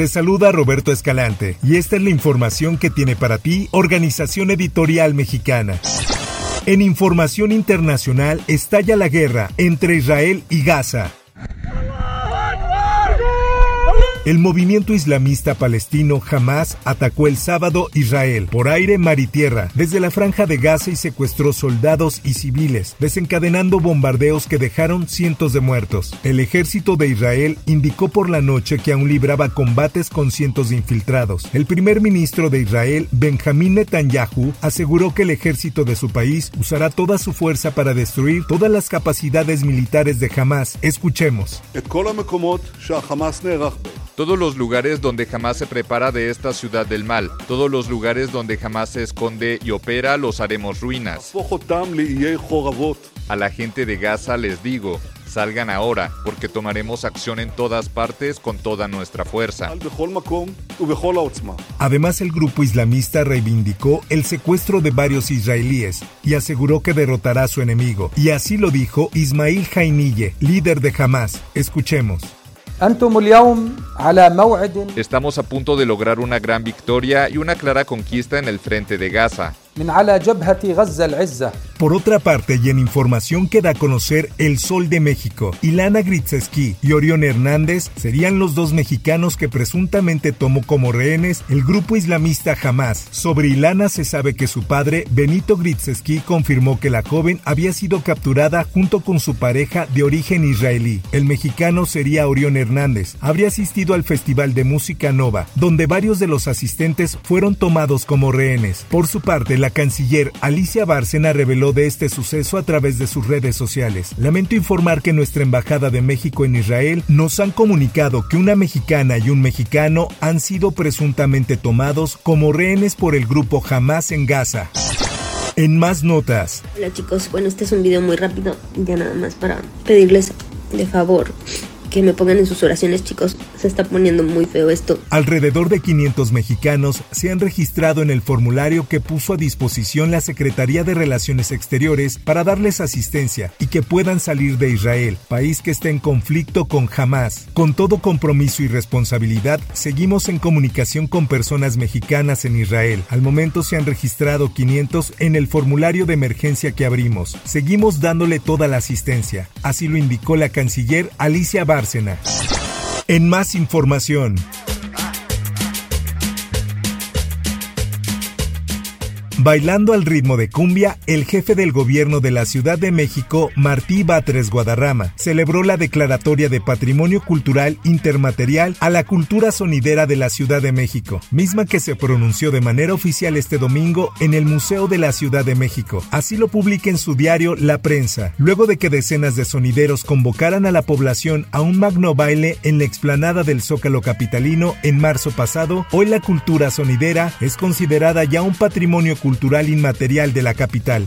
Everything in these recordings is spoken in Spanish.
Te saluda Roberto Escalante y esta es la información que tiene para ti Organización Editorial Mexicana. En información internacional estalla la guerra entre Israel y Gaza. El movimiento islamista palestino Hamas atacó el sábado Israel por aire, mar y tierra desde la franja de Gaza y secuestró soldados y civiles, desencadenando bombardeos que dejaron cientos de muertos. El ejército de Israel indicó por la noche que aún libraba combates con cientos de infiltrados. El primer ministro de Israel, Benjamín Netanyahu, aseguró que el ejército de su país usará toda su fuerza para destruir todas las capacidades militares de Hamas. Escuchemos. Todos los lugares donde jamás se prepara de esta ciudad del mal, todos los lugares donde jamás se esconde y opera, los haremos ruinas. A la gente de Gaza les digo, salgan ahora, porque tomaremos acción en todas partes con toda nuestra fuerza. Además, el grupo islamista reivindicó el secuestro de varios israelíes y aseguró que derrotará a su enemigo. Y así lo dijo Ismail Jainille, líder de Hamas. Escuchemos. Estamos a punto de lograr una gran victoria y una clara conquista en el frente de Gaza. Por otra parte, y en información que da a conocer El Sol de México, Ilana Gritzeski y Orión Hernández serían los dos mexicanos que presuntamente tomó como rehenes el grupo islamista Hamas. Sobre Ilana se sabe que su padre, Benito Gritzeski, confirmó que la joven había sido capturada junto con su pareja de origen israelí. El mexicano sería Orión Hernández. Habría asistido al Festival de Música Nova, donde varios de los asistentes fueron tomados como rehenes. Por su parte, la canciller Alicia Bárcena reveló de este suceso a través de sus redes sociales. Lamento informar que nuestra Embajada de México en Israel nos han comunicado que una mexicana y un mexicano han sido presuntamente tomados como rehenes por el grupo Hamas en Gaza. En más notas. Hola chicos, bueno este es un video muy rápido, ya nada más para pedirles de favor que me pongan en sus oraciones, chicos. Se está poniendo muy feo esto. Alrededor de 500 mexicanos se han registrado en el formulario que puso a disposición la Secretaría de Relaciones Exteriores para darles asistencia y que puedan salir de Israel, país que está en conflicto con Hamas. Con todo compromiso y responsabilidad, seguimos en comunicación con personas mexicanas en Israel. Al momento se han registrado 500 en el formulario de emergencia que abrimos. Seguimos dándole toda la asistencia. Así lo indicó la canciller Alicia En más información. Bailando al ritmo de cumbia, el jefe del gobierno de la Ciudad de México, Martí Batres Guadarrama, celebró la declaratoria de Patrimonio Cultural Intermaterial a la cultura sonidera de la Ciudad de México, misma que se pronunció de manera oficial este domingo en el Museo de la Ciudad de México. Así lo publica en su diario La Prensa, luego de que decenas de sonideros convocaran a la población a un magno baile en la explanada del Zócalo Capitalino en marzo pasado, hoy la cultura sonidera es considerada ya un patrimonio cultural cultural inmaterial de la capital.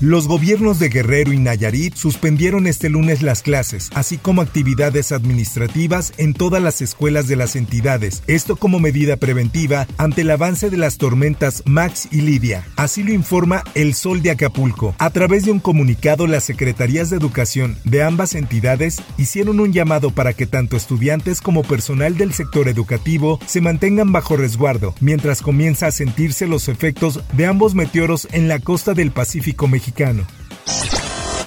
Los gobiernos de Guerrero y Nayarit suspendieron este lunes las clases, así como actividades administrativas en todas las escuelas de las entidades, esto como medida preventiva ante el avance de las tormentas Max y Lidia. Así lo informa El Sol de Acapulco. A través de un comunicado, las secretarías de educación de ambas entidades hicieron un llamado para que tanto estudiantes como personal del sector educativo se mantengan bajo resguardo, mientras comienza a sentirse los efectos de ambos meteoros en la costa del Pacífico mexicano mexicano.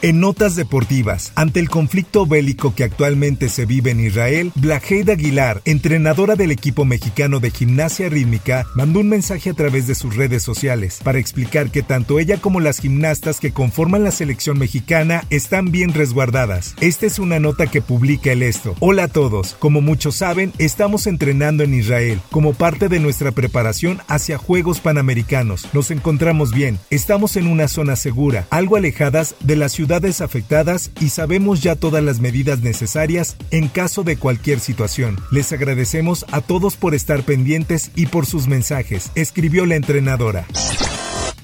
En notas deportivas, ante el conflicto bélico que actualmente se vive en Israel, Blajeida Aguilar, entrenadora del equipo mexicano de gimnasia rítmica, mandó un mensaje a través de sus redes sociales para explicar que tanto ella como las gimnastas que conforman la selección mexicana están bien resguardadas. Esta es una nota que publica el esto. Hola a todos, como muchos saben, estamos entrenando en Israel como parte de nuestra preparación hacia Juegos Panamericanos. Nos encontramos bien, estamos en una zona segura, algo alejadas de la ciudad afectadas y sabemos ya todas las medidas necesarias en caso de cualquier situación. Les agradecemos a todos por estar pendientes y por sus mensajes, escribió la entrenadora.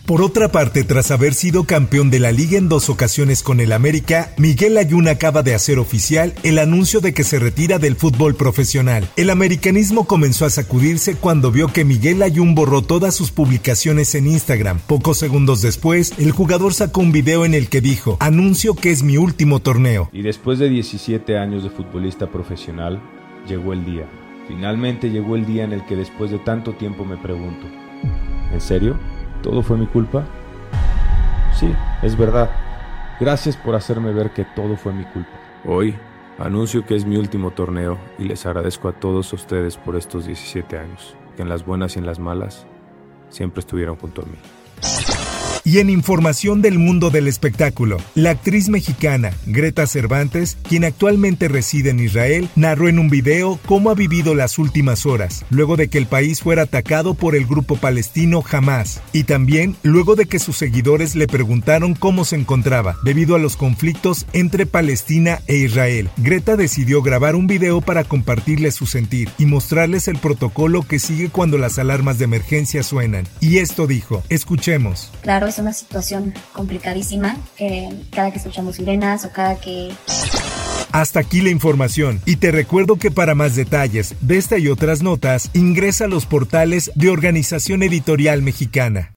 Por otra parte, tras haber sido campeón de la liga en dos ocasiones con el América, Miguel Ayun acaba de hacer oficial el anuncio de que se retira del fútbol profesional. El americanismo comenzó a sacudirse cuando vio que Miguel Ayun borró todas sus publicaciones en Instagram. Pocos segundos después, el jugador sacó un video en el que dijo, anuncio que es mi último torneo. Y después de 17 años de futbolista profesional, llegó el día. Finalmente llegó el día en el que después de tanto tiempo me pregunto, ¿en serio? ¿Todo fue mi culpa? Sí, es verdad. Gracias por hacerme ver que todo fue mi culpa. Hoy anuncio que es mi último torneo y les agradezco a todos ustedes por estos 17 años, que en las buenas y en las malas siempre estuvieron junto a mí. Y en información del mundo del espectáculo, la actriz mexicana Greta Cervantes, quien actualmente reside en Israel, narró en un video cómo ha vivido las últimas horas, luego de que el país fuera atacado por el grupo palestino Hamas, y también luego de que sus seguidores le preguntaron cómo se encontraba, debido a los conflictos entre Palestina e Israel. Greta decidió grabar un video para compartirles su sentir y mostrarles el protocolo que sigue cuando las alarmas de emergencia suenan. Y esto dijo, escuchemos. Claro, una situación complicadísima. Cada que escuchamos sirenas o cada que... Hasta aquí la información y te recuerdo que para más detalles de esta y otras notas ingresa a los portales de Organización Editorial Mexicana.